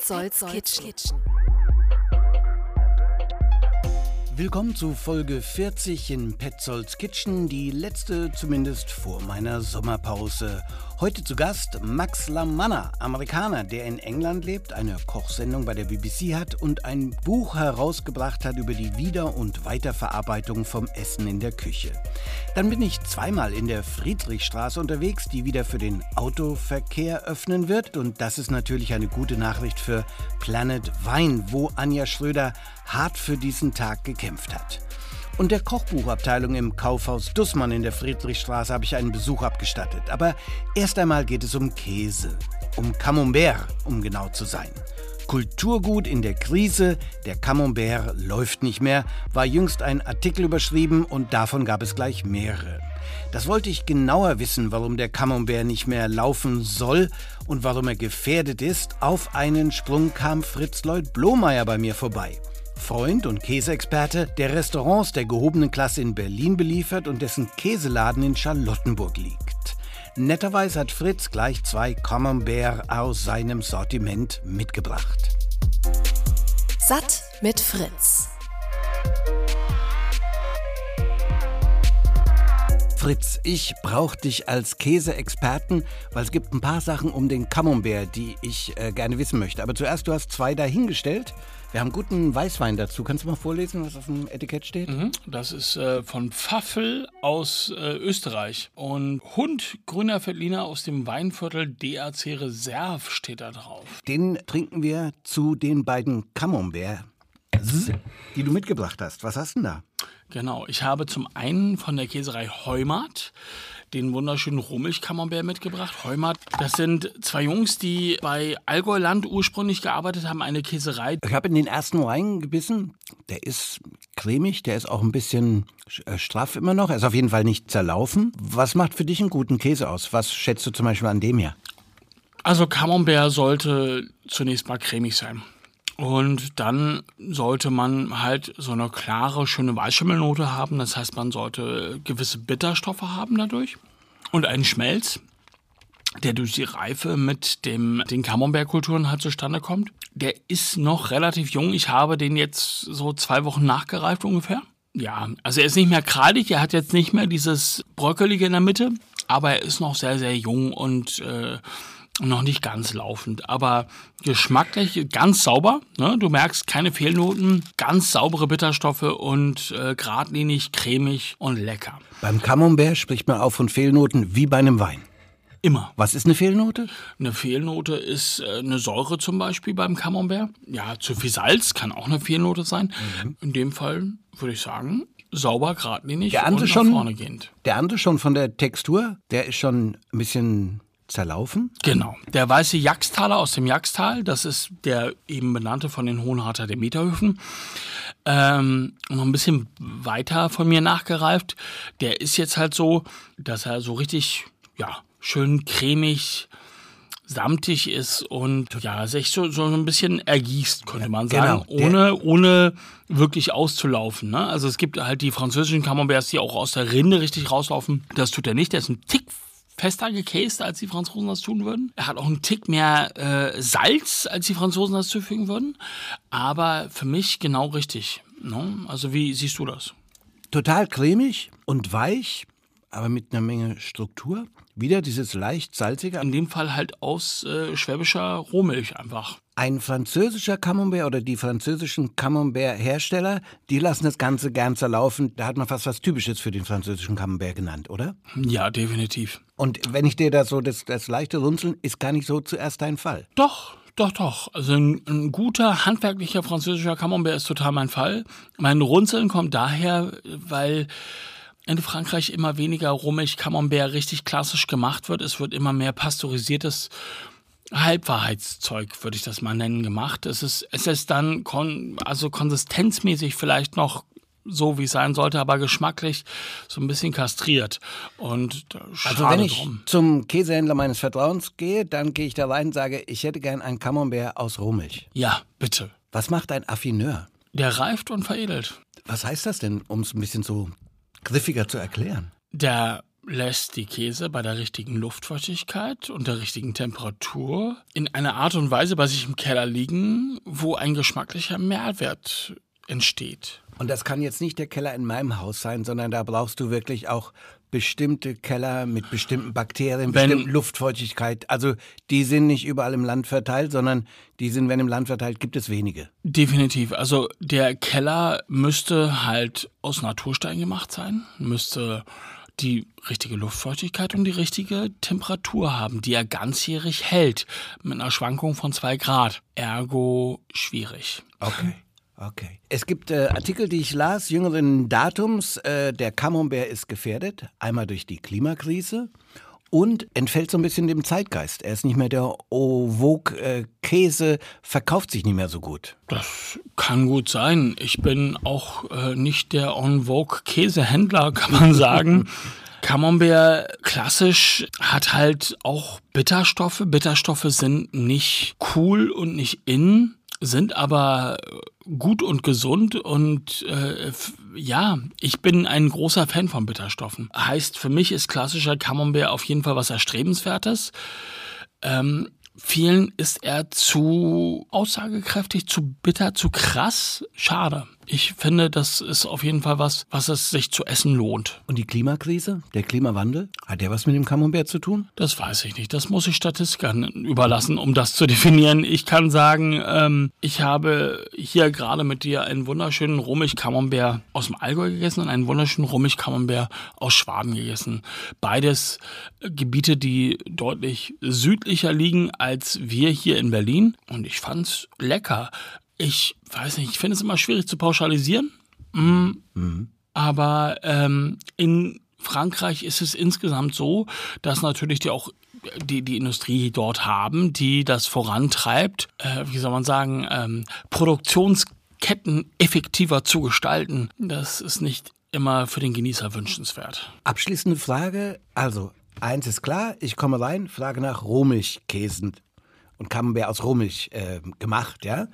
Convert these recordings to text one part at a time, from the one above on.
Petzolds Kitchen. Willkommen zu Folge 40 in Petzolds Kitchen, die letzte zumindest vor meiner Sommerpause. Heute zu Gast Max Lamanna, Amerikaner, der in England lebt, eine Kochsendung bei der BBC hat und ein Buch herausgebracht hat über die Wieder- und Weiterverarbeitung vom Essen in der Küche. Dann bin ich zweimal in der Friedrichstraße unterwegs, die wieder für den Autoverkehr öffnen wird. Und das ist natürlich eine gute Nachricht für Planet Wein, wo Anja Schröder hart für diesen Tag gekämpft hat. Und der Kochbuchabteilung im Kaufhaus Dussmann in der Friedrichstraße habe ich einen Besuch abgestattet. Aber erst einmal geht es um Käse. Um Camembert, um genau zu sein. Kulturgut in der Krise, der Camembert läuft nicht mehr, war jüngst ein Artikel überschrieben und davon gab es gleich mehrere. Das wollte ich genauer wissen, warum der Camembert nicht mehr laufen soll und warum er gefährdet ist. Auf einen Sprung kam Fritz Lloyd Blomeyer bei mir vorbei. Freund und Käseexperte, der Restaurants der gehobenen Klasse in Berlin beliefert und dessen Käseladen in Charlottenburg liegt. Netterweise hat Fritz gleich zwei Camembert aus seinem Sortiment mitgebracht. Satt mit Fritz. Fritz, ich brauche dich als Käseexperten, weil es gibt ein paar Sachen um den Camembert, die ich äh, gerne wissen möchte. Aber zuerst, du hast zwei dahingestellt. Wir haben guten Weißwein dazu. Kannst du mal vorlesen, was auf dem Etikett steht? Mhm, das ist äh, von Pfaffel aus äh, Österreich. Und Hund Grüner Veltliner aus dem Weinviertel DAC Reserve steht da drauf. Den trinken wir zu den beiden Camembert, die du mitgebracht hast. Was hast du denn da? Genau, ich habe zum einen von der Käserei Heumart den wunderschönen Rohmilch-Camembert mitgebracht. Heumart, das sind zwei Jungs, die bei Allgäuland ursprünglich gearbeitet haben, eine Käserei. Ich habe in den ersten Wein gebissen. Der ist cremig, der ist auch ein bisschen äh, straff immer noch. Er ist auf jeden Fall nicht zerlaufen. Was macht für dich einen guten Käse aus? Was schätzt du zum Beispiel an dem hier? Also Camembert sollte zunächst mal cremig sein. Und dann sollte man halt so eine klare, schöne Weißschimmelnote haben. Das heißt, man sollte gewisse Bitterstoffe haben dadurch. Und einen Schmelz, der durch die Reife mit dem, den Camembert-Kulturen halt zustande kommt. Der ist noch relativ jung. Ich habe den jetzt so zwei Wochen nachgereift ungefähr. Ja, also er ist nicht mehr kralig, er hat jetzt nicht mehr dieses Bröckelige in der Mitte, aber er ist noch sehr, sehr jung und äh, noch nicht ganz laufend, aber geschmacklich ganz sauber. Ne? Du merkst keine Fehlnoten, ganz saubere Bitterstoffe und äh, geradlinig, cremig und lecker. Beim Camembert spricht man auch von Fehlnoten wie bei einem Wein. Immer. Was ist eine Fehlnote? Eine Fehlnote ist äh, eine Säure zum Beispiel beim Camembert. Ja, zu viel Salz kann auch eine Fehlnote sein. Mhm. In dem Fall würde ich sagen, sauber, geradlinig der andere und nach schon, vorne gehend. Der andere schon von der Textur, der ist schon ein bisschen zerlaufen? Genau. Der weiße Jaxtaler aus dem Jaxtal, das ist der eben benannte von den Hohenharter Demeterhöfen. Ähm, noch ein bisschen weiter von mir nachgereift. Der ist jetzt halt so, dass er so richtig, ja, schön cremig, samtig ist und ja, sich so, so ein bisschen ergießt, könnte man sagen, Genau. ohne, ohne wirklich auszulaufen. Ne? Also es gibt halt die französischen Camemberts, die auch aus der Rinde richtig rauslaufen. Das tut er nicht, der ist ein Tick fester gekäst, als die Franzosen das tun würden. Er hat auch einen Tick mehr äh, Salz, als die Franzosen das zufügen würden. Aber für mich genau richtig. Ne? Also wie siehst du das? Total cremig und weich, aber mit einer Menge Struktur. Wieder dieses leicht salzige. In dem Fall halt aus äh, schwäbischer Rohmilch einfach. Ein französischer Camembert oder die französischen Camembert-Hersteller, die lassen das Ganze gern zerlaufen. Da hat man fast was Typisches für den französischen Camembert genannt, oder? Ja, definitiv. Und wenn ich dir da so das, das leichte Runzeln, ist gar nicht so zuerst dein Fall. Doch, doch, doch. Also ein, ein guter, handwerklicher französischer Camembert ist total mein Fall. Mein Runzeln kommt daher, weil in Frankreich immer weniger Rohmilch Camembert richtig klassisch gemacht wird. Es wird immer mehr pasteurisiertes Halbwahrheitszeug, würde ich das mal nennen, gemacht. Es ist, es ist dann kon also konsistenzmäßig vielleicht noch so, wie es sein sollte, aber geschmacklich so ein bisschen kastriert. Und Also wenn ich drum. zum Käsehändler meines Vertrauens gehe, dann gehe ich da rein und sage, ich hätte gern ein Camembert aus Rohmilch. Ja, bitte. Was macht ein Affineur? Der reift und veredelt. Was heißt das denn, um es ein bisschen so griffiger zu erklären? Der lässt die Käse bei der richtigen Luftfeuchtigkeit und der richtigen Temperatur in einer Art und Weise bei sich im Keller liegen, wo ein geschmacklicher Mehrwert entsteht. Und das kann jetzt nicht der Keller in meinem Haus sein, sondern da brauchst du wirklich auch bestimmte Keller mit bestimmten Bakterien, Wenn- bestimmten Luftfeuchtigkeit. Also die sind nicht überall im Land verteilt, sondern die sind, wenn im Land verteilt, gibt es wenige. Definitiv. Also der Keller müsste halt aus Naturstein gemacht sein, müsste die richtige Luftfeuchtigkeit und die richtige Temperatur haben, die er ganzjährig hält, mit einer Schwankung von zwei Grad. Ergo schwierig. Okay. Okay. Es gibt äh, Artikel, die ich las, jüngeren Datums. Äh, der Camembert ist gefährdet, einmal durch die Klimakrise und entfällt so ein bisschen dem Zeitgeist. Er ist nicht mehr der Au vogue äh, Käse, verkauft sich nicht mehr so gut. Das kann gut sein. Ich bin auch äh, nicht der en vogue Käsehändler, kann man sagen. Camembert klassisch hat halt auch Bitterstoffe. Bitterstoffe sind nicht cool und nicht in, sind aber gut und gesund und äh, ja, ich bin ein großer Fan von Bitterstoffen. Heißt, für mich ist klassischer Camembert auf jeden Fall was Erstrebenswertes. Ähm, vielen ist er zu aussagekräftig, zu bitter, zu krass. Schade. Ich finde, das ist auf jeden Fall was, was es sich zu essen lohnt. Und die Klimakrise, der Klimawandel, hat der was mit dem Camembert zu tun? Das weiß ich nicht. Das muss ich Statistikern überlassen, um das zu definieren. Ich kann sagen, ähm, ich habe hier gerade mit dir einen wunderschönen Rummig-Camembert aus dem Allgäu gegessen und einen wunderschönen Rummig-Camembert aus Schwaben gegessen. Beides Gebiete, die deutlich südlicher liegen als wir hier in Berlin. Und ich fand's lecker. Ich weiß nicht, ich finde es immer schwierig zu pauschalisieren. Aber ähm, in Frankreich ist es insgesamt so, dass natürlich die auch die, die Industrie dort haben, die das vorantreibt, äh, wie soll man sagen, ähm, Produktionsketten effektiver zu gestalten. Das ist nicht immer für den Genießer wünschenswert. Abschließende Frage. Also, eins ist klar, ich komme rein, frage nach Rohmilchkäsen und Camembert aus Rohmilch äh, gemacht, ja?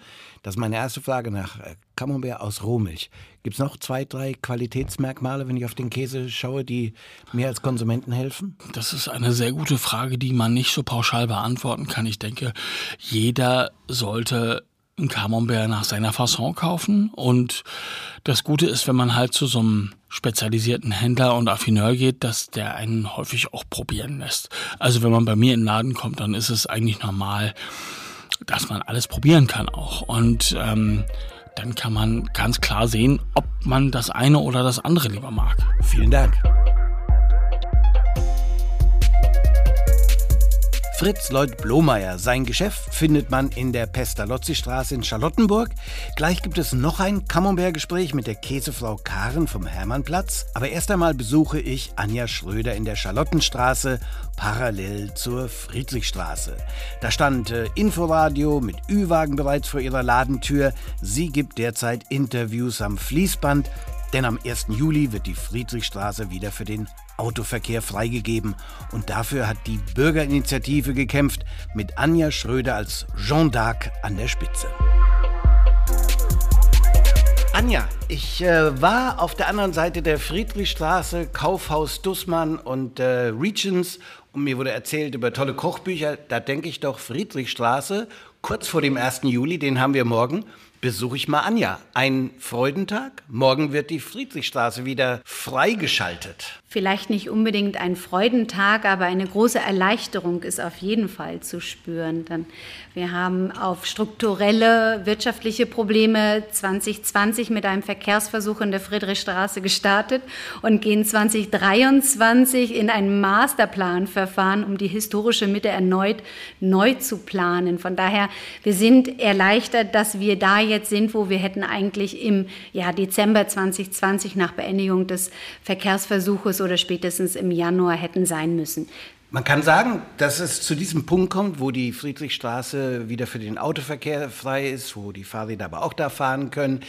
Das ist meine erste Frage nach äh, Camembert aus Rohmilch. Gibt es noch zwei, drei Qualitätsmerkmale, wenn ich auf den Käse schaue, die mir als Konsumenten helfen? Das ist eine sehr gute Frage, die man nicht so pauschal beantworten kann. Ich denke, jeder sollte ein Camembert nach seiner Fasson kaufen. Und das Gute ist, wenn man halt zu so einem spezialisierten Händler und Affineur geht, dass der einen häufig auch probieren lässt. Also wenn man bei mir in den Laden kommt, dann ist es eigentlich normal, dass man alles probieren kann auch. Und ähm, dann kann man ganz klar sehen, ob man das eine oder das andere lieber mag. Vielen Dank. Fritz Lloyd Blomeyer. Sein Geschäft findet man in der Pestalozzi-Straße in Charlottenburg. Gleich gibt es noch ein Camembert-Gespräch mit der Käsefrau Karen vom Hermannplatz. Aber erst einmal besuche ich Anja Schröder in der Charlottenstraße, parallel zur Friedrichstraße. Da stand äh, Inforadio mit Ü-Wagen bereits vor ihrer Ladentür. Sie gibt derzeit Interviews am Fließband. Denn am 1. Juli wird die Friedrichstraße wieder für den Autoverkehr freigegeben. Und dafür hat die Bürgerinitiative gekämpft, mit Anja Schröder als Jean d'Arc an der Spitze. Anja, ich äh, war auf der anderen Seite der Friedrichstraße, Kaufhaus Dussmann und äh, Regions und mir wurde erzählt über tolle Kochbücher. Da denke ich doch, Friedrichstraße, kurz vor dem 1. Juli, den haben wir morgen, besuche ich mal Anja. Ein Freudentag. Morgen wird die Friedrichstraße wieder freigeschaltet. Vielleicht nicht unbedingt ein Freudentag, aber eine große Erleichterung ist auf jeden Fall zu spüren. Denn wir haben auf strukturelle wirtschaftliche Probleme 2020 mit einem Verkehrsversuch in der Friedrichstraße gestartet und gehen 2023 in ein Masterplanverfahren, um die historische Mitte erneut neu zu planen. Von daher, wir sind erleichtert, dass wir da jetzt sind, wo wir hätten eigentlich im ja, Dezember 2020 nach Beendigung des Verkehrsversuches oder spätestens im Januar hätten sein müssen. Man kann sagen, dass es zu diesem Punkt kommt, wo die Friedrichstraße wieder für den Autoverkehr frei ist, wo die Fahrräder aber auch da fahren können,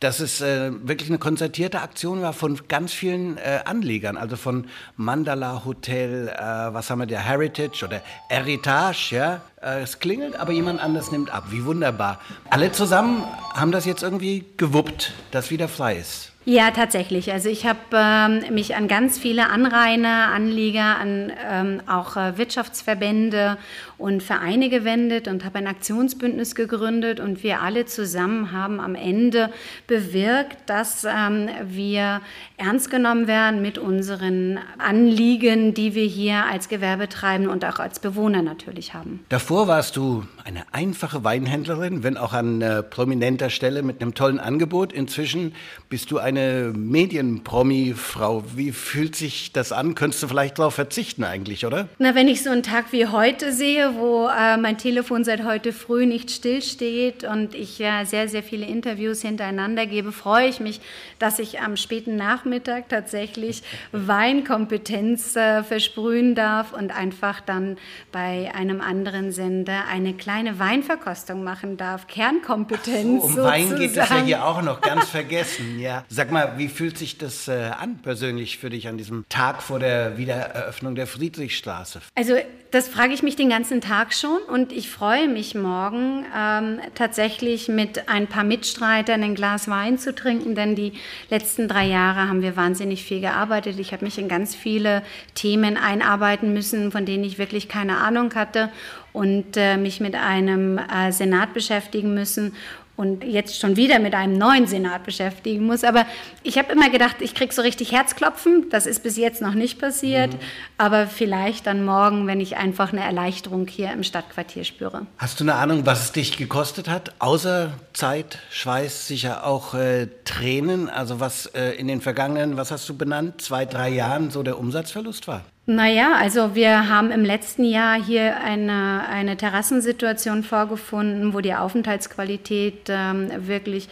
dass es äh, wirklich eine konzertierte Aktion war von ganz vielen äh, Anlegern, also von Mandala Hotel, äh, was haben wir, der Heritage oder Heritage, ja. Äh, es klingelt, aber jemand anders nimmt ab. Wie wunderbar. Alle zusammen haben das jetzt irgendwie gewuppt, dass wieder frei ist. Ja, tatsächlich. Also ich habe ähm, mich an ganz viele Anrainer, Anlieger, an ähm, auch äh, Wirtschaftsverbände und Vereine gewendet und habe ein Aktionsbündnis gegründet und wir alle zusammen haben am Ende bewirkt, dass ähm, wir ernst genommen werden mit unseren Anliegen, die wir hier als Gewerbe treiben und auch als Bewohner natürlich haben. Davor warst du eine einfache Weinhändlerin, wenn auch an äh, prominenter Stelle mit einem tollen Angebot. Inzwischen bist du eine Medienpromi-Frau. Wie fühlt sich das an? Könntest du vielleicht darauf verzichten eigentlich, oder? Na, wenn ich so einen Tag wie heute sehe, wo äh, mein Telefon seit heute früh nicht stillsteht und ich ja sehr, sehr viele Interviews hintereinander gebe, freue ich mich, dass ich am späten Nachmittag tatsächlich Weinkompetenz äh, versprühen darf und einfach dann bei einem anderen Sender eine kleine Weinverkostung machen darf. Kernkompetenz. So, um sozusagen. Wein geht es ja hier auch noch ganz vergessen. Ja. Sag mal, wie fühlt sich das äh, an persönlich für dich an diesem Tag vor der Wiedereröffnung der Friedrichstraße? Also das frage ich mich den ganzen Tag schon und ich freue mich morgen ähm, tatsächlich mit ein paar Mitstreitern ein Glas Wein zu trinken, denn die letzten drei Jahre haben wir wahnsinnig viel gearbeitet. Ich habe mich in ganz viele Themen einarbeiten müssen, von denen ich wirklich keine Ahnung hatte und äh, mich mit einem äh, Senat beschäftigen müssen und jetzt schon wieder mit einem neuen Senat beschäftigen muss. Aber ich habe immer gedacht, ich kriege so richtig Herzklopfen. Das ist bis jetzt noch nicht passiert. Mhm. Aber vielleicht dann morgen, wenn ich einfach eine Erleichterung hier im Stadtquartier spüre. Hast du eine Ahnung, was es dich gekostet hat? Außer Zeit, Schweiß, sicher auch äh, Tränen. Also was äh, in den vergangenen, was hast du benannt, zwei, drei Jahren so der Umsatzverlust war? Naja, also wir haben im letzten Jahr hier eine, eine Terrassensituation vorgefunden, wo die Aufenthaltsqualität ähm, wirklich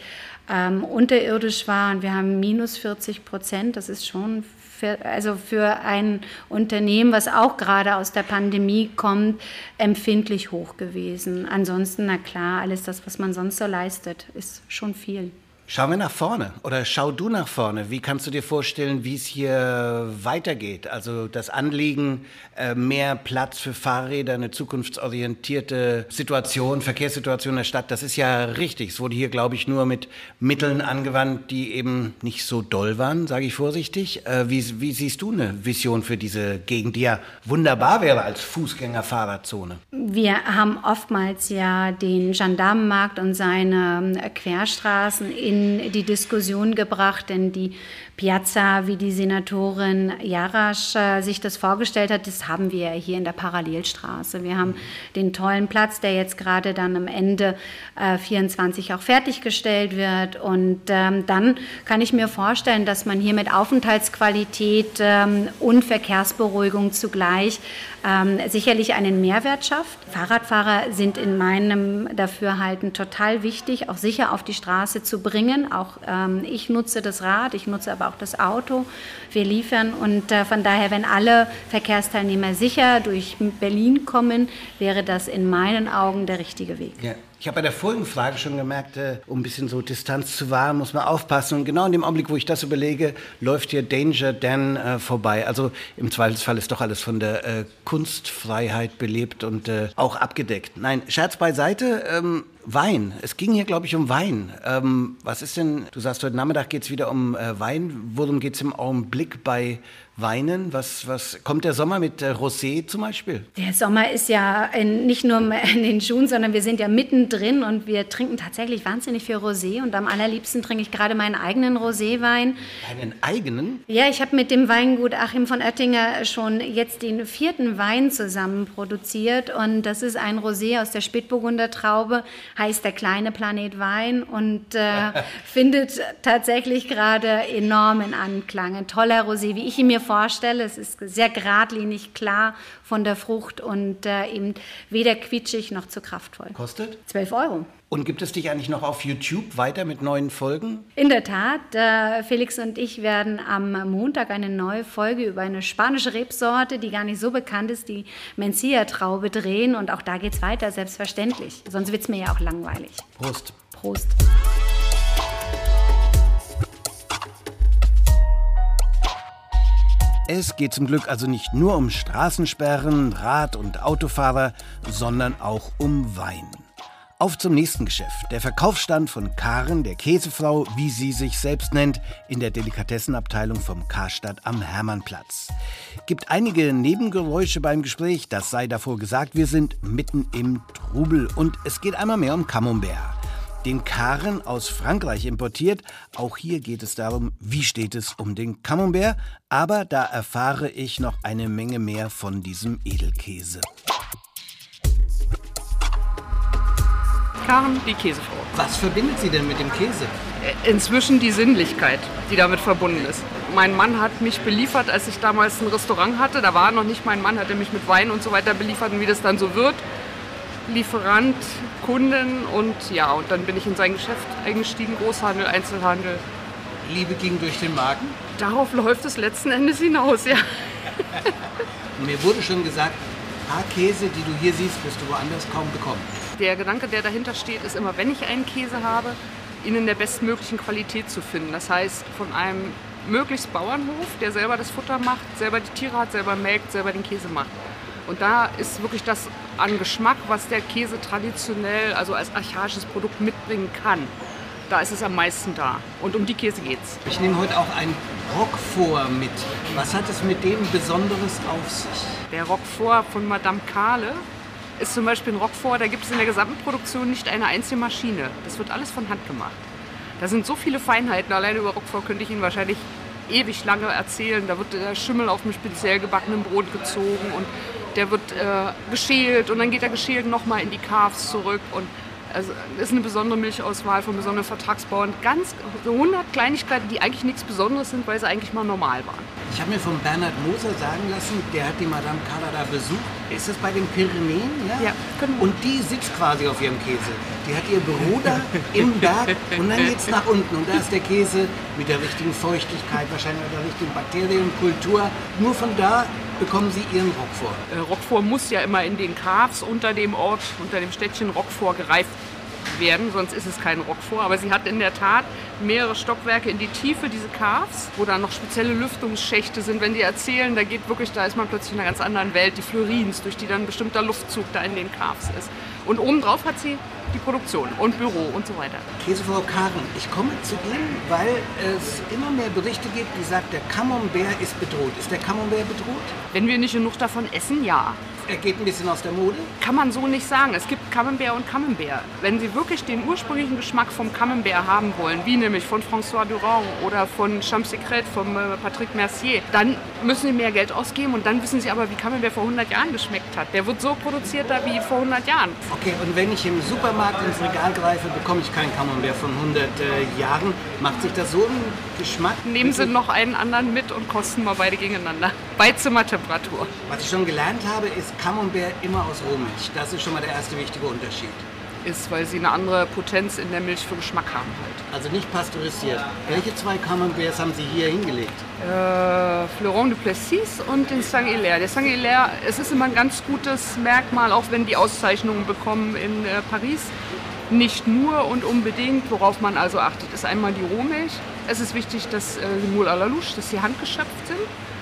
ähm, unterirdisch war und wir haben minus 40 Prozent. Das ist schon für, also für ein Unternehmen, was auch gerade aus der Pandemie kommt, empfindlich hoch gewesen. Ansonsten, na klar, alles das, was man sonst so leistet, ist schon viel. Schauen wir nach vorne oder schau du nach vorne. Wie kannst du dir vorstellen, wie es hier weitergeht? Also das Anliegen, äh, mehr Platz für Fahrräder, eine zukunftsorientierte Situation, Verkehrssituation der Stadt, das ist ja richtig. Es wurde hier, glaube ich, nur mit Mitteln angewandt, die eben nicht so doll waren, sage ich vorsichtig. Äh, wie, wie siehst du eine Vision für diese Gegend, die ja wunderbar wäre als Fußgänger-Fahrradzone? Wir haben oftmals ja den Gendarmenmarkt und seine Querstraßen in in die Diskussion gebracht, denn die Piazza, wie die Senatorin Jarasch äh, sich das vorgestellt hat, das haben wir hier in der Parallelstraße. Wir haben den tollen Platz, der jetzt gerade dann am Ende äh, 24 auch fertiggestellt wird. Und ähm, dann kann ich mir vorstellen, dass man hier mit Aufenthaltsqualität ähm, und Verkehrsberuhigung zugleich ähm, sicherlich einen Mehrwert schafft. Fahrradfahrer sind in meinem Dafürhalten total wichtig, auch sicher auf die Straße zu bringen. Auch ähm, ich nutze das Rad, ich nutze aber auch das Auto. Wir liefern und äh, von daher, wenn alle Verkehrsteilnehmer sicher durch Berlin kommen, wäre das in meinen Augen der richtige Weg. Ja. Ich habe bei der vorigen Frage schon gemerkt, äh, um ein bisschen so Distanz zu wahren, muss man aufpassen. Und genau in dem Augenblick, wo ich das überlege, läuft hier Danger Dan äh, vorbei. Also im Zweifelsfall ist doch alles von der äh, Kunstfreiheit belebt und äh, auch abgedeckt. Nein, Scherz beiseite. Ähm, Wein. Es ging hier, glaube ich, um Wein. Ähm, was ist denn, du sagst, heute Nachmittag geht es wieder um äh, Wein. Worum geht es im Augenblick bei Weinen? Was, was kommt der Sommer mit äh, Rosé zum Beispiel? Der Sommer ist ja in, nicht nur in den Schuhen, sondern wir sind ja mittendrin und wir trinken tatsächlich wahnsinnig viel Rosé. Und am allerliebsten trinke ich gerade meinen eigenen Roséwein. Einen eigenen? Ja, ich habe mit dem Weingut Achim von Oettinger schon jetzt den vierten Wein zusammen produziert. Und das ist ein Rosé aus der Spätburgunder Traube, heißt der kleine Planet Wein und äh, findet tatsächlich gerade enormen Anklang. Ein toller Rosé, wie ich ihn mir vorstelle. Es ist sehr geradlinig, klar von der Frucht und äh, eben weder quietschig noch zu kraftvoll. Kostet? 12 Euro. Und gibt es dich eigentlich noch auf YouTube weiter mit neuen Folgen? In der Tat, äh, Felix und ich werden am Montag eine neue Folge über eine spanische Rebsorte, die gar nicht so bekannt ist, die Mencia-Traube drehen. Und auch da geht es weiter, selbstverständlich. Sonst wird es mir ja auch langweilig. Prost. Prost. Es geht zum Glück also nicht nur um Straßensperren, Rad- und Autofahrer, sondern auch um Wein. Auf zum nächsten Geschäft. Der Verkaufsstand von Karen, der Käsefrau, wie sie sich selbst nennt, in der Delikatessenabteilung vom Karstadt am Hermannplatz. Gibt einige Nebengeräusche beim Gespräch, das sei davor gesagt, wir sind mitten im Trubel und es geht einmal mehr um Camembert. Den Karen aus Frankreich importiert. Auch hier geht es darum, wie steht es um den Camembert. Aber da erfahre ich noch eine Menge mehr von diesem Edelkäse. Karen, die Käsefrau. Was verbindet sie denn mit dem Käse? Äh, Inzwischen die Sinnlichkeit, die damit verbunden ist. Mein Mann hat mich beliefert, als ich damals ein Restaurant hatte. Da war noch nicht mein Mann, hatte mich mit Wein und so weiter beliefert und wie das dann so wird. Lieferant, Kunden und ja, und dann bin ich in sein Geschäft eingestiegen, Großhandel, Einzelhandel. Liebe ging durch den Magen. Darauf läuft es letzten Endes hinaus, ja. Mir wurde schon gesagt, paar Käse, die du hier siehst, wirst du woanders kaum bekommen. Der Gedanke, der dahinter steht, ist immer, wenn ich einen Käse habe, ihn in der bestmöglichen Qualität zu finden. Das heißt, von einem möglichst Bauernhof, der selber das Futter macht, selber die Tiere hat, selber melkt, selber den Käse macht. Und da ist wirklich das an Geschmack, was der Käse traditionell, also als archaisches Produkt mitbringen kann. Da ist es am meisten da. Und um die Käse geht's. Ich nehme heute auch ein Roquefort mit. Was hat es mit dem Besonderes auf sich? Der Roquefort von Madame Kahle ist zum Beispiel ein Roquefort, da gibt es in der gesamten Produktion nicht eine einzige Maschine. Das wird alles von Hand gemacht. Da sind so viele Feinheiten. Alleine über Roquefort könnte ich Ihnen wahrscheinlich ewig lange erzählen. Da wird der Schimmel auf einem speziell gebackenen Brot gezogen und der wird äh, geschält und dann geht der geschält nochmal in die Calves zurück und also ist eine besondere Milchauswahl von besonderen Vertragsbauern. Ganz so 100 Kleinigkeiten, die eigentlich nichts Besonderes sind, weil sie eigentlich mal normal waren. Ich habe mir von Bernhard Moser sagen lassen, der hat die Madame Carla da besucht. Ist das bei den Pyrenäen? Ja, Ja, genau. Und die sitzt quasi auf ihrem Käse. Die hat ihr Büro da im Berg und dann geht es nach unten. Und da ist der Käse mit der richtigen Feuchtigkeit, wahrscheinlich mit der richtigen Bakterienkultur. Nur von da bekommen sie ihren Roquefort. Äh, Roquefort muss ja immer in den Calves unter dem Ort, unter dem Städtchen Roquefort gereift werden, sonst ist es kein Roquefort. Aber sie hat in der Tat mehrere Stockwerke in die Tiefe, diese Calves, wo dann noch spezielle Lüftungsschächte sind. Wenn die erzählen, da geht wirklich, da ist man plötzlich in einer ganz anderen Welt, die Florins, durch die dann ein bestimmter Luftzug da in den Calves ist. Und obendrauf hat sie die Produktion und Büro und so weiter. Käsefrau Karen, ich komme zu Ihnen, weil es immer mehr Berichte gibt, die sagen, der Camembert ist bedroht. Ist der Camembert bedroht? Wenn wir nicht genug davon essen, ja. Er geht ein bisschen aus der Mode. Kann man so nicht sagen. Es gibt Camembert und Camembert. Wenn Sie wirklich den ursprünglichen Geschmack vom Camembert haben wollen, wie nämlich von François Durand oder von Champ Secret, von äh, Patrick Mercier, dann müssen Sie mehr Geld ausgeben und dann wissen Sie aber, wie Camembert vor 100 Jahren geschmeckt hat. Der wird so produziert da wie vor 100 Jahren. Okay, und wenn ich im Supermarkt ins Regal greife, bekomme ich keinen Camembert von 100 äh, Jahren. Macht sich das so im Geschmack? Nehmen Sie noch einen anderen mit und kosten mal beide gegeneinander. Bei Zimmertemperatur. Was ich schon gelernt habe, ist Camembert immer aus Rohmilch. Das ist schon mal der erste wichtige Unterschied. Ist, weil Sie eine andere Potenz in der Milch für Geschmack haben halt. Also nicht pasteurisiert. Welche zwei Camemberts haben Sie hier hingelegt? äh, Fleuron du Plessis und den Saint-Hilaire. Der Saint-Hilaire, es ist immer ein ganz gutes Merkmal, auch wenn die Auszeichnungen bekommen in äh, Paris. Nicht nur und unbedingt, worauf man also achtet, ist einmal die Rohmilch. Es ist wichtig, dass äh, die Moule à dass sie handgeschöpft sind.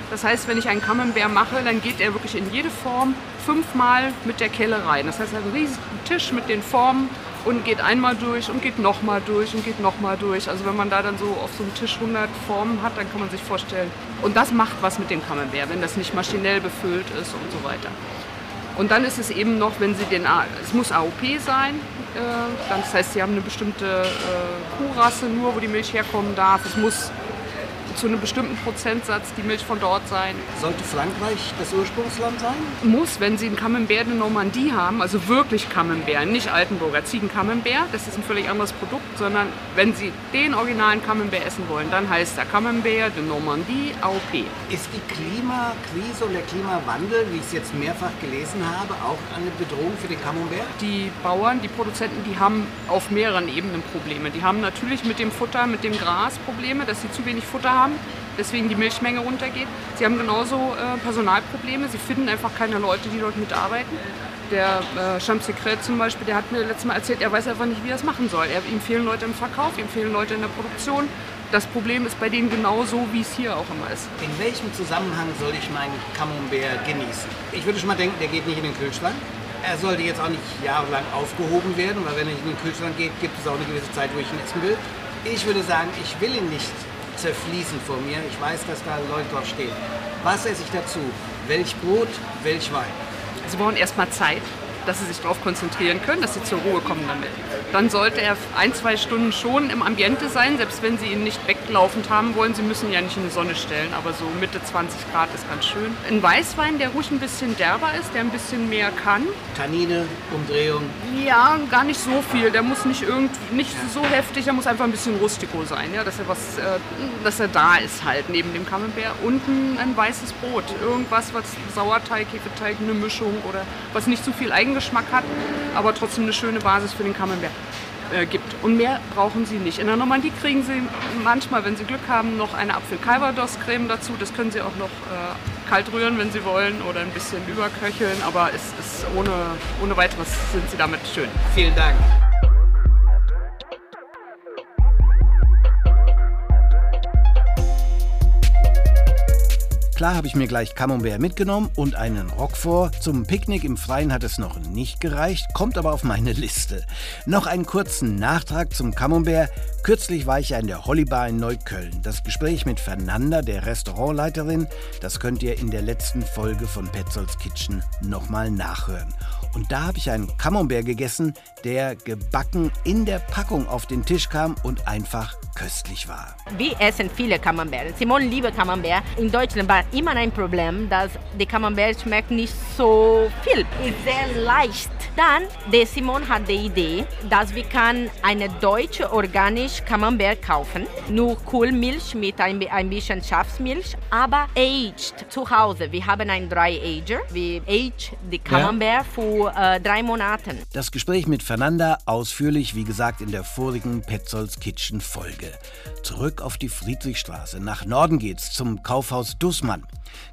Das heißt, wenn ich einen Camembert mache, dann geht er wirklich in jede Form fünfmal mit der Kelle rein. Das heißt, er hat einen riesigen Tisch mit den Formen und geht einmal durch und geht nochmal durch und geht nochmal durch. Also wenn man da dann so auf so einem Tisch 100 Formen hat, dann kann man sich vorstellen. Und das macht was mit dem Camembert, wenn das nicht maschinell befüllt ist und so weiter. Und dann ist es eben noch, wenn Sie den, es muss AOP sein, äh, das heißt, Sie haben eine bestimmte äh, Kuhrasse nur, wo die Milch herkommen darf. Es muss zu einem bestimmten Prozentsatz die Milch von dort sein. Sollte Frankreich das Ursprungsland sein? Muss, wenn Sie einen Camembert de Normandie haben, also wirklich Camembert, nicht Altenburger, Ziegen-Camembert, das ist ein völlig anderes Produkt, sondern wenn Sie den originalen Camembert essen wollen, dann heißt der Camembert de Normandie AOP. Ist die Klimakrise und der Klimawandel, wie ich es jetzt mehrfach gelesen habe, auch eine Bedrohung für den Camembert? Die Bauern, die Produzenten, die haben auf mehreren Ebenen Probleme. Die haben natürlich mit dem Futter, mit dem Gras Probleme, dass sie zu wenig Futter haben. Deswegen die Milchmenge runtergeht. Sie haben genauso äh, Personalprobleme. Sie finden einfach keine Leute, die dort mitarbeiten. Der äh, Secret zum Beispiel, der hat mir letztes Mal erzählt, er weiß einfach nicht, wie er es machen soll. Er, ihm fehlen Leute im Verkauf, ihm fehlen Leute in der Produktion. Das Problem ist bei denen genauso, wie es hier auch immer ist. In welchem Zusammenhang soll ich meinen Camembert genießen? Ich würde schon mal denken, der geht nicht in den Kühlschrank. Er sollte jetzt auch nicht jahrelang aufgehoben werden, weil wenn er in den Kühlschrank geht, gibt es auch eine gewisse Zeit, wo ich ihn essen will. Ich würde sagen, ich will ihn nicht zerfließen vor mir. Ich weiß, dass da Leute drauf stehen. Was esse ich dazu? Welch Brot, welch Wein? Sie brauchen erstmal Zeit dass sie sich darauf konzentrieren können, dass sie zur Ruhe kommen damit. Dann sollte er ein, zwei Stunden schon im Ambiente sein, selbst wenn Sie ihn nicht weglaufend haben wollen. Sie müssen ja nicht in die Sonne stellen, aber so Mitte 20 Grad ist ganz schön. Ein Weißwein, der ruhig ein bisschen derber ist, der ein bisschen mehr kann. Tannine, Umdrehung? Ja, gar nicht so viel. Der muss nicht irgendwie, nicht so heftig, er muss einfach ein bisschen rustico sein, ja, dass er was, äh, dass er da ist halt neben dem Camembert. Und ein, ein weißes Brot, irgendwas, was Sauerteig, Hefeteig, eine Mischung oder was nicht zu viel Eigen Eigengeschmack hat, aber trotzdem eine schöne Basis für den Camembert äh, gibt. Und mehr brauchen Sie nicht. In der Normandie kriegen Sie manchmal, wenn Sie Glück haben, noch eine Apfel-Calvados-Creme dazu. Das können Sie auch noch äh, kalt rühren, wenn Sie wollen, oder ein bisschen überköcheln. Aber es ist ohne, ohne weiteres sind Sie damit schön. Vielen Dank. Klar habe ich mir gleich Camembert mitgenommen und einen Roquefort. Zum Picknick im Freien hat es noch nicht gereicht, kommt aber auf meine Liste. Noch einen kurzen Nachtrag zum Camembert. Kürzlich war ich ja in der Hollybar in Neukölln. Das Gespräch mit Fernanda, der Restaurantleiterin, das könnt ihr in der letzten Folge von Petzolds Kitchen nochmal nachhören. Und da habe ich einen Camembert gegessen, der gebacken in der Packung auf den Tisch kam und einfach köstlich war. Wir essen viele Camembert. Simone liebt Camembert. In Deutschland war immer ein Problem, dass der Camembert schmeckt nicht so viel. Ist sehr leicht. Dann, der Simon hat die Idee, dass wir kann eine deutsche organisch Camembert kaufen. Nur Kohlmilch mit ein, ein bisschen Schafsmilch, aber aged zu Hause. Wir haben einen Dry Ager. Wir age die Camembert ja. für äh, drei Monate. Das Gespräch mit Fernanda ausführlich, wie gesagt, in der vorigen Petzolds Kitchen Folge. Zurück auf die Friedrichstraße. Nach Norden geht's zum Kaufhaus Dussmann.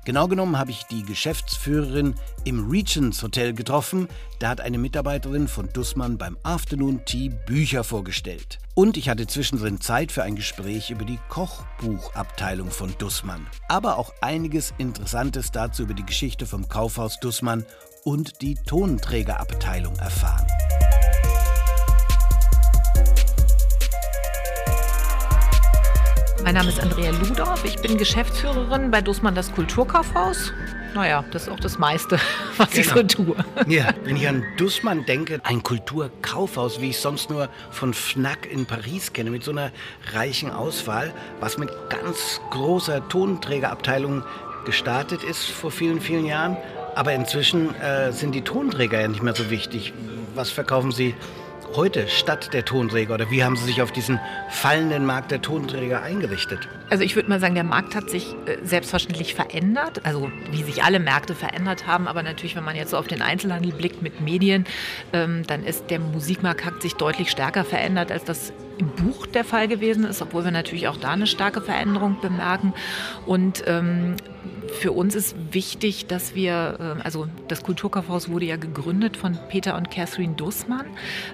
Genau genommen habe ich die Geschäftsführerin im Regents Hotel getroffen. Da hat eine Mitarbeiterin von Dussmann beim Afternoon Tea Bücher vorgestellt. Und ich hatte zwischendrin Zeit für ein Gespräch über die Kochbuchabteilung von Dussmann. Aber auch einiges Interessantes dazu über die Geschichte vom Kaufhaus Dussmann und die Tonträgerabteilung erfahren. Mein Name ist Andrea Ludorf. Ich bin Geschäftsführerin bei Dussmann das Kulturkaufhaus. Naja, das ist auch das meiste, was genau. ich so tue. Ja, wenn ich an Dussmann denke, ein Kulturkaufhaus, wie ich sonst nur von Fnac in Paris kenne, mit so einer reichen Auswahl, was mit ganz großer Tonträgerabteilung gestartet ist vor vielen, vielen Jahren. Aber inzwischen äh, sind die Tonträger ja nicht mehr so wichtig. Was verkaufen Sie heute statt der Tonträger? Oder wie haben Sie sich auf diesen fallenden Markt der Tonträger eingerichtet? Also ich würde mal sagen, der Markt hat sich äh, selbstverständlich verändert, also wie sich alle Märkte verändert haben. Aber natürlich, wenn man jetzt so auf den Einzelhandel blickt mit Medien, ähm, dann ist der Musikmarkt hat sich deutlich stärker verändert, als das im Buch der Fall gewesen ist, obwohl wir natürlich auch da eine starke Veränderung bemerken. Und ähm, für uns ist wichtig, dass wir, äh, also das Kulturkaufhaus wurde ja gegründet von Peter und Catherine Dussmann,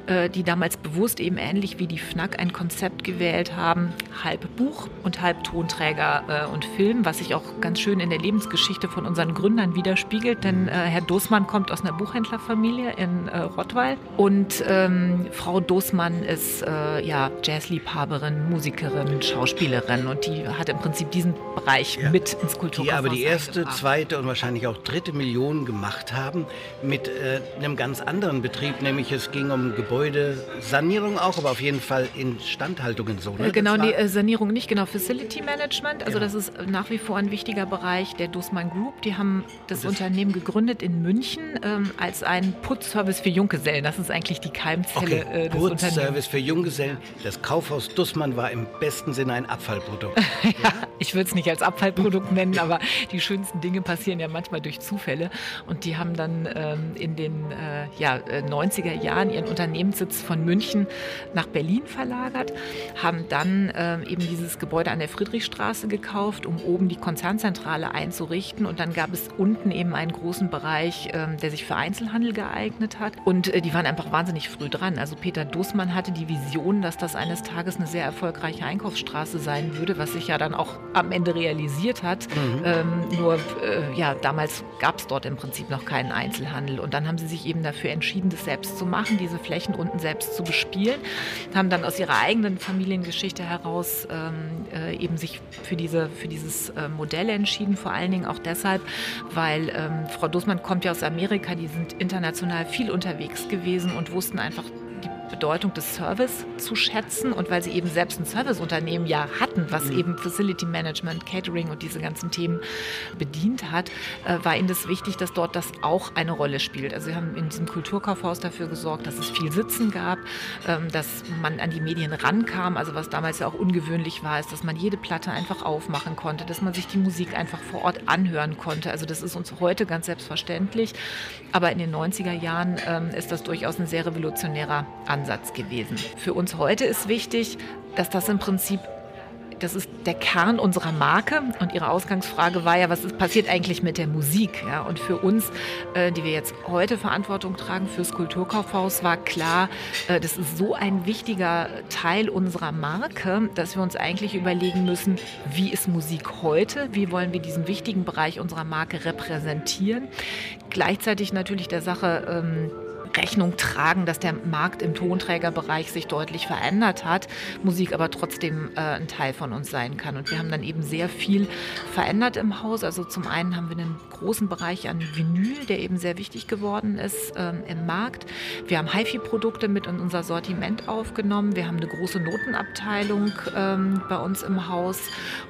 äh, die damals bewusst eben ähnlich wie die FNAC ein Konzept gewählt haben, halb Buch und halb Tonträger äh, und Film, was sich auch ganz schön in der Lebensgeschichte von unseren Gründern widerspiegelt, denn Herr Dussmann kommt aus einer Buchhändlerfamilie in Rottweil. Und ähm, Frau Dussmann ist ja Jazzliebhaberin, Musikerin, Schauspielerin. Und die hat im Prinzip diesen Bereich ja. mit ins Kulturkaufhaus erste, zweite und wahrscheinlich auch dritte Million gemacht haben mit äh, einem ganz anderen Betrieb, nämlich es ging um Gebäudesanierung auch, aber auf jeden Fall Instandhaltungen so. Ne? Genau, die äh, Sanierung nicht, genau, Facility Management. Also ja. das ist nach wie vor ein wichtiger Bereich der Dussmann Group. Die haben das, das Unternehmen gegründet in München ähm, als ein Putzservice für Junggesellen. Das ist eigentlich die Keimzelle okay. äh, des Putzservice für Junggesellen. Das Kaufhaus Dussmann war im besten Sinne ein Abfallprodukt. ja, ich würde es nicht als Abfallprodukt nennen, aber die schönsten Dinge passieren ja manchmal durch Zufälle. Und die haben dann ähm, in den äh, ja, 90er äh, Jahren ihren Unternehmenssitz von München nach Berlin verlagert, haben dann äh, eben dieses Gebäude an der Friedrichstraße gekauft, um oben die Konzernzentrale einzurichten. Und dann gab es unten eben einen großen Bereich, äh, der sich für Einzelhandel geeignet hat. Und äh, die waren einfach wahnsinnig früh dran. Also Peter Dussmann hatte die Vision, dass das eines Tages eine sehr erfolgreiche Einkaufsstraße sein würde, was sich ja dann auch am Ende realisiert hat. Mhm. Ähm, nur äh, ja, damals gab es dort im Prinzip noch keinen Einzelhandel. Und dann haben sie sich eben dafür entschieden, das selbst zu machen, diese Flächen unten selbst zu bespielen. Haben dann aus ihrer eigenen Familiengeschichte heraus ähm, äh, eben sich für, diese, für dieses äh, Modell entschieden. Vor allen Dingen auch deshalb, weil ähm, Frau Dussmann kommt ja aus Amerika, die sind international viel unterwegs gewesen und wussten einfach, Bedeutung des Service zu schätzen und weil sie eben selbst ein Serviceunternehmen ja hatten, was mhm. eben Facility Management, Catering und diese ganzen Themen bedient hat, äh, war ihnen das wichtig, dass dort das auch eine Rolle spielt. Also sie haben in diesem Kulturkaufhaus dafür gesorgt, dass es viel Sitzen gab, ähm, dass man an die Medien rankam. Also was damals ja auch ungewöhnlich war, ist, dass man jede Platte einfach aufmachen konnte, dass man sich die Musik einfach vor Ort anhören konnte. Also das ist uns heute ganz selbstverständlich. Aber in den 90er Jahren ähm, ist das durchaus ein sehr revolutionärer Ansatz. Ansatz gewesen. Für uns heute ist wichtig, dass das im Prinzip das ist der Kern unserer Marke. Und Ihre Ausgangsfrage war ja, was ist, passiert eigentlich mit der Musik? Ja, und für uns, äh, die wir jetzt heute Verantwortung tragen fürs Kulturkaufhaus, war klar, äh, das ist so ein wichtiger Teil unserer Marke, dass wir uns eigentlich überlegen müssen, wie ist Musik heute? Wie wollen wir diesen wichtigen Bereich unserer Marke repräsentieren? Gleichzeitig natürlich der Sache, ähm, Rechnung tragen, dass der Markt im Tonträgerbereich sich deutlich verändert hat, Musik aber trotzdem äh, ein Teil von uns sein kann. Und wir haben dann eben sehr viel verändert im Haus. Also zum einen haben wir einen großen Bereich an Vinyl, der eben sehr wichtig geworden ist ähm, im Markt. Wir haben HiFi-Produkte mit in unser Sortiment aufgenommen. Wir haben eine große Notenabteilung ähm, bei uns im Haus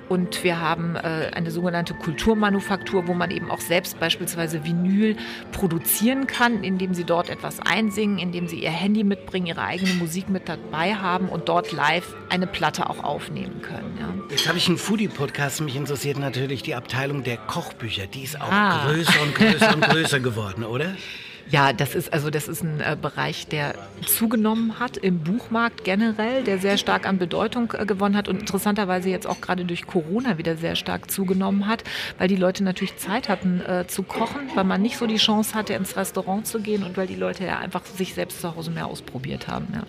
und wir haben äh, eine sogenannte Kulturmanufaktur, wo man eben auch selbst beispielsweise Vinyl produzieren kann, indem sie dort etwas einsingen, indem sie ihr Handy mitbringen, ihre eigene Musik mit dabei haben und dort live eine Platte auch aufnehmen können. Ja. Jetzt habe ich einen Foodie-Podcast. Mich interessiert natürlich die Abteilung der Kochbücher. Die ist auch ah. größer und größer und größer geworden, oder? Ja, das ist also das ist ein äh, Bereich, der zugenommen hat im Buchmarkt generell, der sehr stark an Bedeutung äh, gewonnen hat und interessanterweise jetzt auch gerade durch Corona wieder sehr stark zugenommen hat, weil die Leute natürlich Zeit hatten äh, zu kochen, weil man nicht so die Chance hatte, ins Restaurant zu gehen und weil die Leute ja einfach sich selbst zu Hause mehr ausprobiert haben. Ja.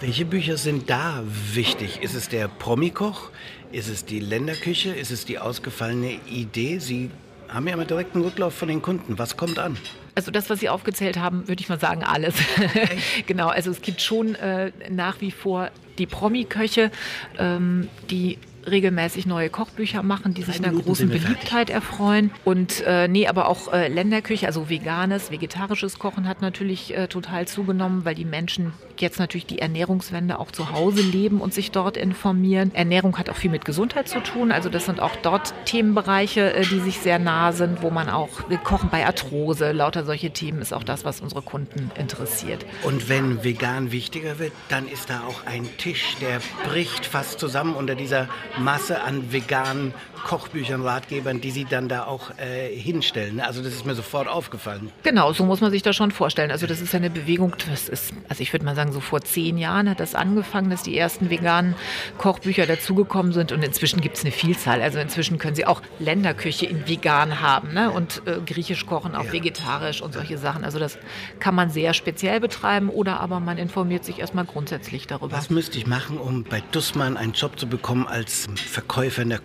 Welche Bücher sind da wichtig? Ist es der Promikoch? Ist es die Länderküche? Ist es die ausgefallene Idee? Sie haben ja immer direkten Rücklauf von den Kunden. Was kommt an? Also das, was Sie aufgezählt haben, würde ich mal sagen, alles. genau, also es gibt schon äh, nach wie vor die Promi-Köche, ähm, die regelmäßig neue Kochbücher machen, die sich einer großen Beliebtheit erfreuen. Und äh, nee, aber auch äh, Länderküche, also veganes, vegetarisches Kochen hat natürlich äh, total zugenommen, weil die Menschen jetzt natürlich die Ernährungswende auch zu Hause leben und sich dort informieren. Ernährung hat auch viel mit Gesundheit zu tun. Also das sind auch dort Themenbereiche, äh, die sich sehr nah sind, wo man auch, kochen bei Arthrose, lauter solche Themen ist auch das, was unsere Kunden interessiert. Und wenn vegan wichtiger wird, dann ist da auch ein Tisch, der bricht fast zusammen unter dieser Masse an veganen Kochbüchern, Ratgebern, die Sie dann da auch äh, hinstellen. Also das ist mir sofort aufgefallen. Genau, so muss man sich das schon vorstellen. Also das ist eine Bewegung, das ist, also ich würde mal sagen, so vor zehn Jahren hat das angefangen, dass die ersten veganen Kochbücher dazugekommen sind und inzwischen gibt es eine Vielzahl. Also inzwischen können Sie auch Länderküche in vegan haben ne? und äh, griechisch kochen, auch ja. vegetarisch und solche Sachen. Also das kann man sehr speziell betreiben oder aber man informiert sich erstmal grundsätzlich darüber. Was müsste ich machen, um bei Dussmann einen Job zu bekommen als Verkäufer in der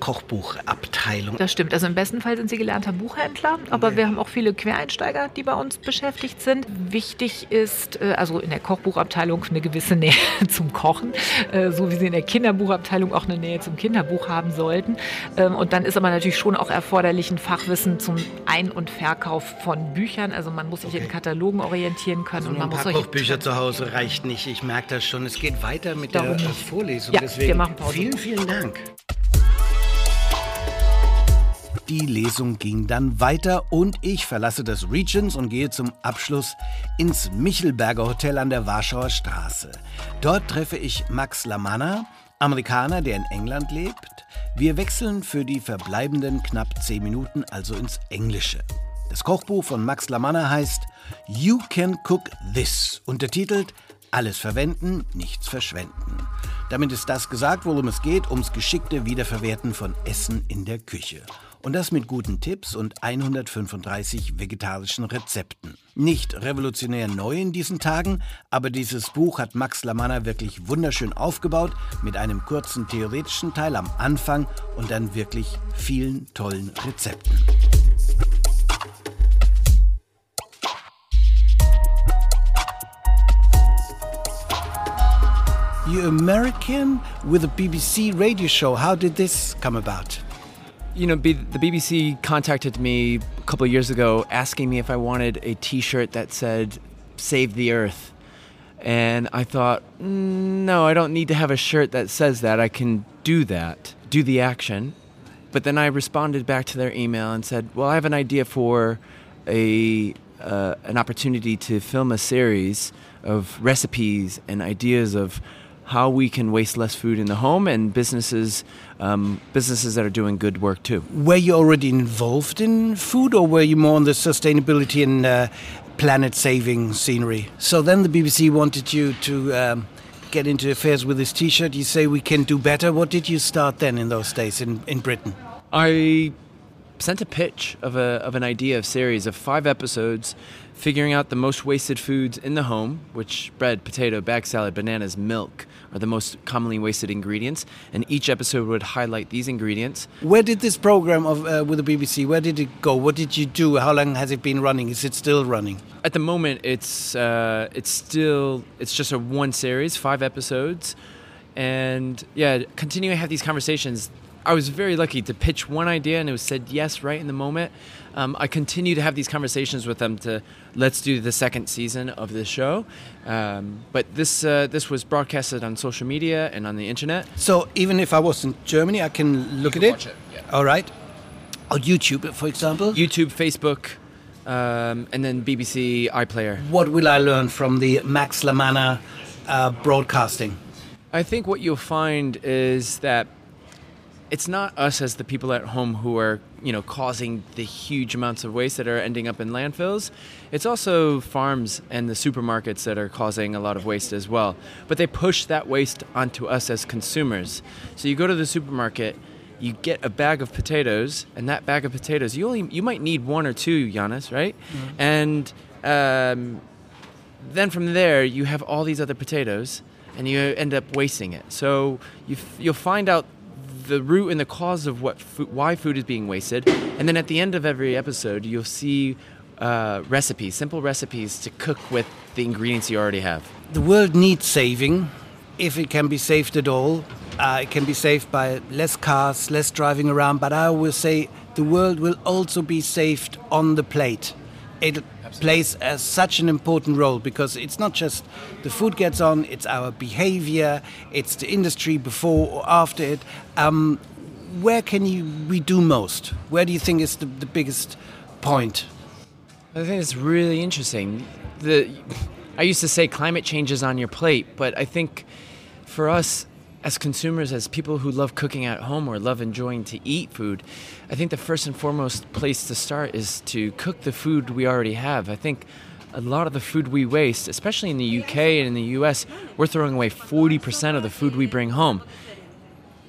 Kochbuchabteilung. Das stimmt. Also im besten Fall sind Sie gelernter Buchhändler, aber okay. wir haben auch viele Quereinsteiger, die bei uns beschäftigt sind. Wichtig ist, äh, also in der Kochbuchabteilung eine gewisse Nähe zum Kochen, äh, so wie Sie in der Kinderbuchabteilung auch eine Nähe zum Kinderbuch haben sollten. Ähm, und dann ist aber natürlich schon auch erforderlich ein Fachwissen zum Ein- und Verkauf von Büchern. Also man muss sich okay. in Katalogen orientieren können. Also und man ein paar muss Kochbücher zu Hause reicht nicht. Ich merke das schon. Es geht weiter mit Darum der Vorlesung. Ja, Deswegen wir machen Pause. Vielen, vielen Dank. Die Lesung ging dann weiter und ich verlasse das Regents und gehe zum Abschluss ins Michelberger Hotel an der Warschauer Straße. Dort treffe ich Max Lamanna, Amerikaner, der in England lebt. Wir wechseln für die verbleibenden knapp zehn Minuten also ins Englische. Das Kochbuch von Max Lamanna heißt You Can Cook This, untertitelt Alles verwenden, nichts verschwenden. Damit ist das gesagt, worum es geht, ums geschickte Wiederverwerten von Essen in der Küche. Und das mit guten Tipps und 135 vegetarischen Rezepten. Nicht revolutionär neu in diesen Tagen, aber dieses Buch hat Max Lamanna wirklich wunderschön aufgebaut, mit einem kurzen theoretischen Teil am Anfang und dann wirklich vielen tollen Rezepten. You're American with a BBC radio show. How did this come about? You know, B- the BBC contacted me a couple of years ago asking me if I wanted a t shirt that said, Save the Earth. And I thought, mm, no, I don't need to have a shirt that says that. I can do that, do the action. But then I responded back to their email and said, well, I have an idea for a, uh, an opportunity to film a series of recipes and ideas of how we can waste less food in the home and businesses um, businesses that are doing good work too. Were you already involved in food, or were you more on the sustainability and uh, planet-saving scenery? So then the BBC wanted you to. Um, get into affairs with this T-shirt. You say we can do better. What did you start then in those days in, in Britain? I sent a pitch of a of an idea of series of five episodes figuring out the most wasted foods in the home, which bread, potato, bag salad, bananas, milk are the most commonly wasted ingredients, and each episode would highlight these ingredients. Where did this program of uh, with the BBC? Where did it go? What did you do? How long has it been running? Is it still running? At the moment, it's uh, it's still it's just a one series, five episodes, and yeah, continuing to have these conversations. I was very lucky to pitch one idea and it was said yes right in the moment. Um, I continue to have these conversations with them to let's do the second season of the show. Um, but this uh, this was broadcasted on social media and on the internet. So even if I was in Germany, I can look at it. it, yeah. All right. On YouTube, for example. YouTube, Facebook, um, and then BBC iPlayer. What will I learn from the Max Lamanna uh, broadcasting? I think what you'll find is that it's not us as the people at home who are you know causing the huge amounts of waste that are ending up in landfills. It's also farms and the supermarkets that are causing a lot of waste as well. But they push that waste onto us as consumers. So you go to the supermarket you get a bag of potatoes and that bag of potatoes you only you might need one or two Giannis right? Mm-hmm. and um, then from there you have all these other potatoes and you end up wasting it. So you f- you'll find out the root and the cause of what why food is being wasted and then at the end of every episode you'll see uh, recipes simple recipes to cook with the ingredients you already have The world needs saving, if it can be saved at all. Uh, it can be saved by less cars, less driving around, but I will say the world will also be saved on the plate. It plays as such an important role because it's not just the food gets on, it's our behavior, it's the industry before or after it. Um, where can you, we do most? Where do you think is the, the biggest point? I think it's really interesting. The I used to say climate change is on your plate, but I think for us as consumers, as people who love cooking at home or love enjoying to eat food, I think the first and foremost place to start is to cook the food we already have. I think a lot of the food we waste, especially in the UK and in the US, we're throwing away 40% of the food we bring home.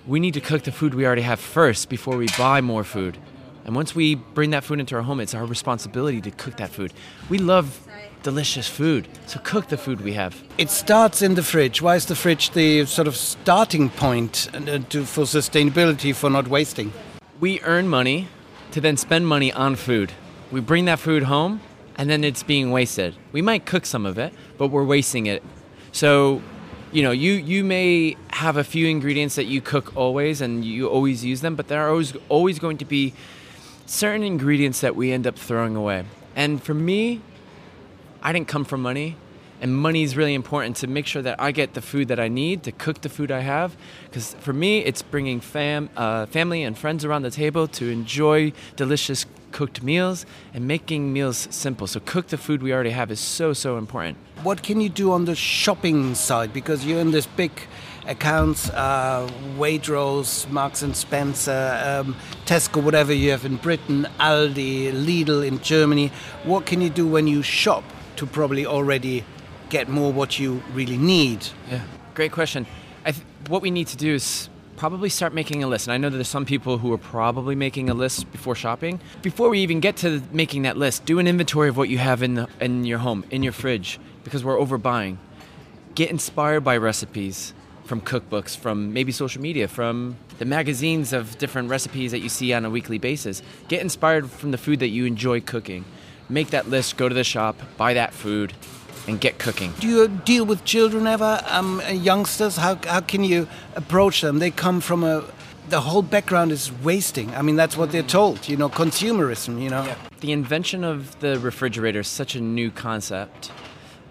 We need to cook the food we already have first before we buy more food. And once we bring that food into our home, it's our responsibility to cook that food. We love delicious food, so cook the food we have. It starts in the fridge. Why is the fridge the sort of starting point uh, to, for sustainability, for not wasting? We earn money to then spend money on food. We bring that food home and then it's being wasted. We might cook some of it, but we're wasting it. So, you know, you, you may have a few ingredients that you cook always and you always use them, but there are always, always going to be certain ingredients that we end up throwing away. And for me, I didn't come from money, and money is really important to make sure that I get the food that I need to cook the food I have. Because for me, it's bringing fam, uh, family and friends around the table to enjoy delicious cooked meals and making meals simple. So cook the food we already have is so so important. What can you do on the shopping side? Because you're in this big accounts, uh, Waitrose, Marks and Spencer, um, Tesco, whatever you have in Britain, Aldi, Lidl in Germany. What can you do when you shop to probably already get more what you really need? Yeah, great question. I th- what we need to do is probably start making a list. And I know that there's some people who are probably making a list before shopping. Before we even get to making that list, do an inventory of what you have in the in your home, in your fridge, because we're overbuying. Get inspired by recipes from cookbooks, from maybe social media, from the magazines of different recipes that you see on a weekly basis. Get inspired from the food that you enjoy cooking. Make that list, go to the shop, buy that food, and get cooking. Do you deal with children ever, um, uh, youngsters? How, how can you approach them? They come from a. The whole background is wasting. I mean, that's what they're told, you know, consumerism, you know. The invention of the refrigerator is such a new concept.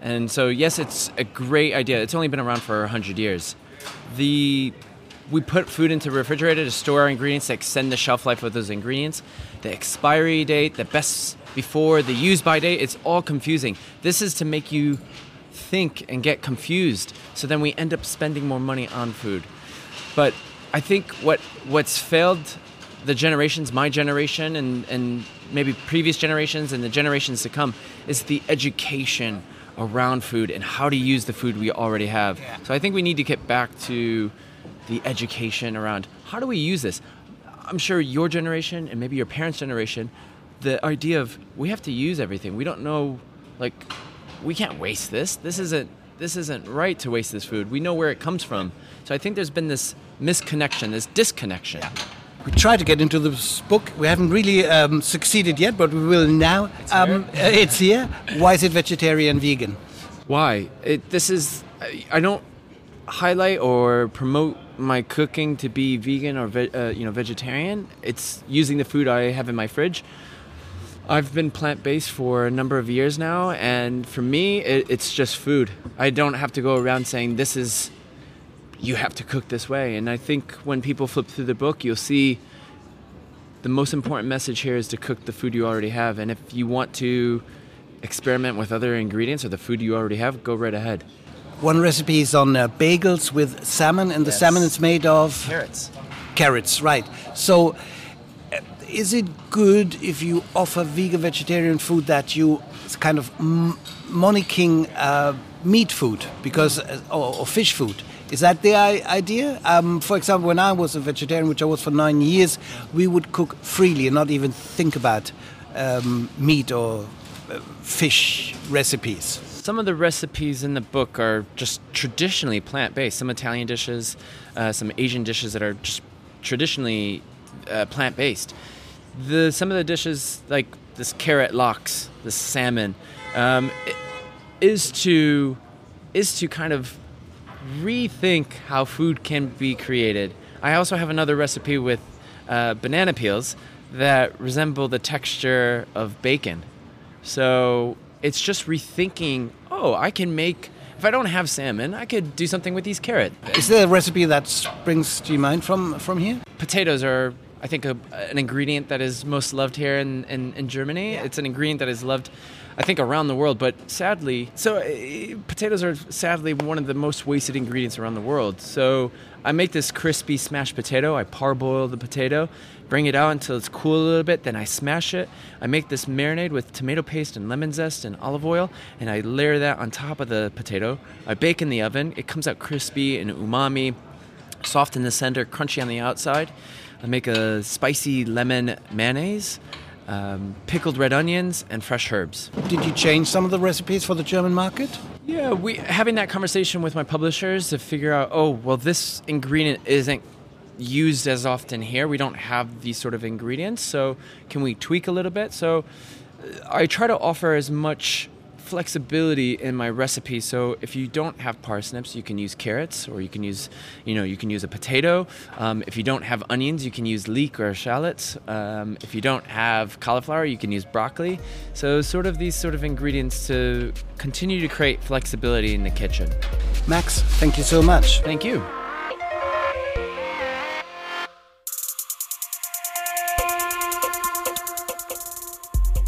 And so, yes, it's a great idea. It's only been around for 100 years. The we put food into the refrigerator to store our ingredients to extend the shelf life of those ingredients. The expiry date, the best before, the use by date, it's all confusing. This is to make you think and get confused. So then we end up spending more money on food. But I think what what's failed the generations, my generation and, and maybe previous generations and the generations to come, is the education around food and how to use the food we already have. So I think we need to get back to the education around how do we use this. I'm sure your generation and maybe your parents' generation, the idea of we have to use everything. We don't know, like, we can't waste this. This isn't this isn't right to waste this food. We know where it comes from. So I think there's been this misconnection, this disconnection. We try to get into this book. We haven't really um, succeeded yet, but we will now. It's, um, here. it's here. Why is it vegetarian vegan? Why? It, this is. I, I don't highlight or promote my cooking to be vegan or uh, you know vegetarian. It's using the food I have in my fridge. I've been plant based for a number of years now, and for me, it, it's just food. I don't have to go around saying this is you have to cook this way. And I think when people flip through the book, you'll see the most important message here is to cook the food you already have. And if you want to experiment with other ingredients or the food you already have, go right ahead. One recipe is on uh, bagels with salmon, and the yes. salmon is made of carrots. Carrots, right. So, is it good if you offer vegan vegetarian food that you kind of monicking uh, meat food because uh, or, or, fish food? Is that the idea? Um, for example, when I was a vegetarian, which I was for nine years, we would cook freely and not even think about um, meat or uh, fish recipes. Some of the recipes in the book are just traditionally plant based. Some Italian dishes, uh, some Asian dishes that are just traditionally uh, plant based. The some of the dishes like this carrot lox, this salmon, um, is to is to kind of rethink how food can be created. I also have another recipe with uh, banana peels that resemble the texture of bacon. So it's just rethinking. Oh, I can make. If I don't have salmon, I could do something with these carrots. Is there a recipe that springs to your mind from from here? Potatoes are, I think, a, an ingredient that is most loved here in, in, in Germany. Yeah. It's an ingredient that is loved I think around the world, but sadly, so uh, potatoes are sadly one of the most wasted ingredients around the world. So I make this crispy smashed potato. I parboil the potato, bring it out until it's cool a little bit, then I smash it. I make this marinade with tomato paste and lemon zest and olive oil, and I layer that on top of the potato. I bake in the oven. It comes out crispy and umami, soft in the center, crunchy on the outside. I make a spicy lemon mayonnaise um, pickled red onions, and fresh herbs. Did you change some of the recipes for the German market? Yeah, we having that conversation with my publishers to figure out, oh, well, this ingredient isn't used as often here. We don't have these sort of ingredients, so can we tweak a little bit? So I try to offer as much flexibility in my recipe. So if you don't have parsnips, you can use carrots, or you can use, you know, you can use a potato. Um, if you don't have onions, you can use leek or shallots. Um, if you don't have cauliflower, you can use broccoli. So sort of these sort of ingredients to continue to create flexibility in the kitchen. Max, thank you so much. Thank you.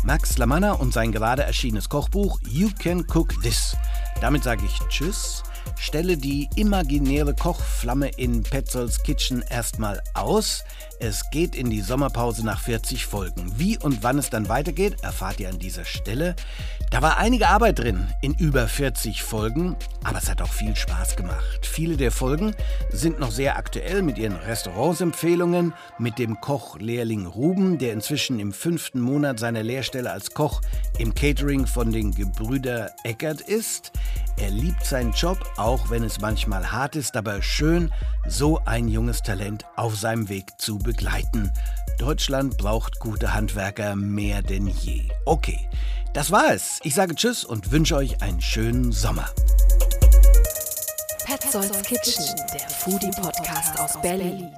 Max Lamanna und sein gerade erschienenes Kochbuch You Can Cook This. Damit sage ich Tschüss. stelle die imaginäre Kochflamme in Petzolds Kitchen erstmal aus. Es geht in die Sommerpause nach 40 Folgen. Wie und wann es dann weitergeht, erfahrt ihr an dieser Stelle. Da war einige Arbeit drin in über 40 Folgen, aber es hat auch viel Spaß gemacht. Viele der Folgen sind noch sehr aktuell mit ihren Restaurantsempfehlungen, mit dem Kochlehrling Ruben, der inzwischen im fünften Monat seiner Lehrstelle als Koch im Catering von den Gebrüder Eckert ist. Er liebt seinen Job, auch wenn es manchmal hart ist, aber schön, so ein junges Talent auf seinem Weg zu begleiten. Deutschland braucht gute Handwerker mehr denn je. Okay, das war es. Ich sage Tschüss und wünsche euch einen schönen Sommer. Petzolds Kitchen, der Foodie-Podcast aus Berlin.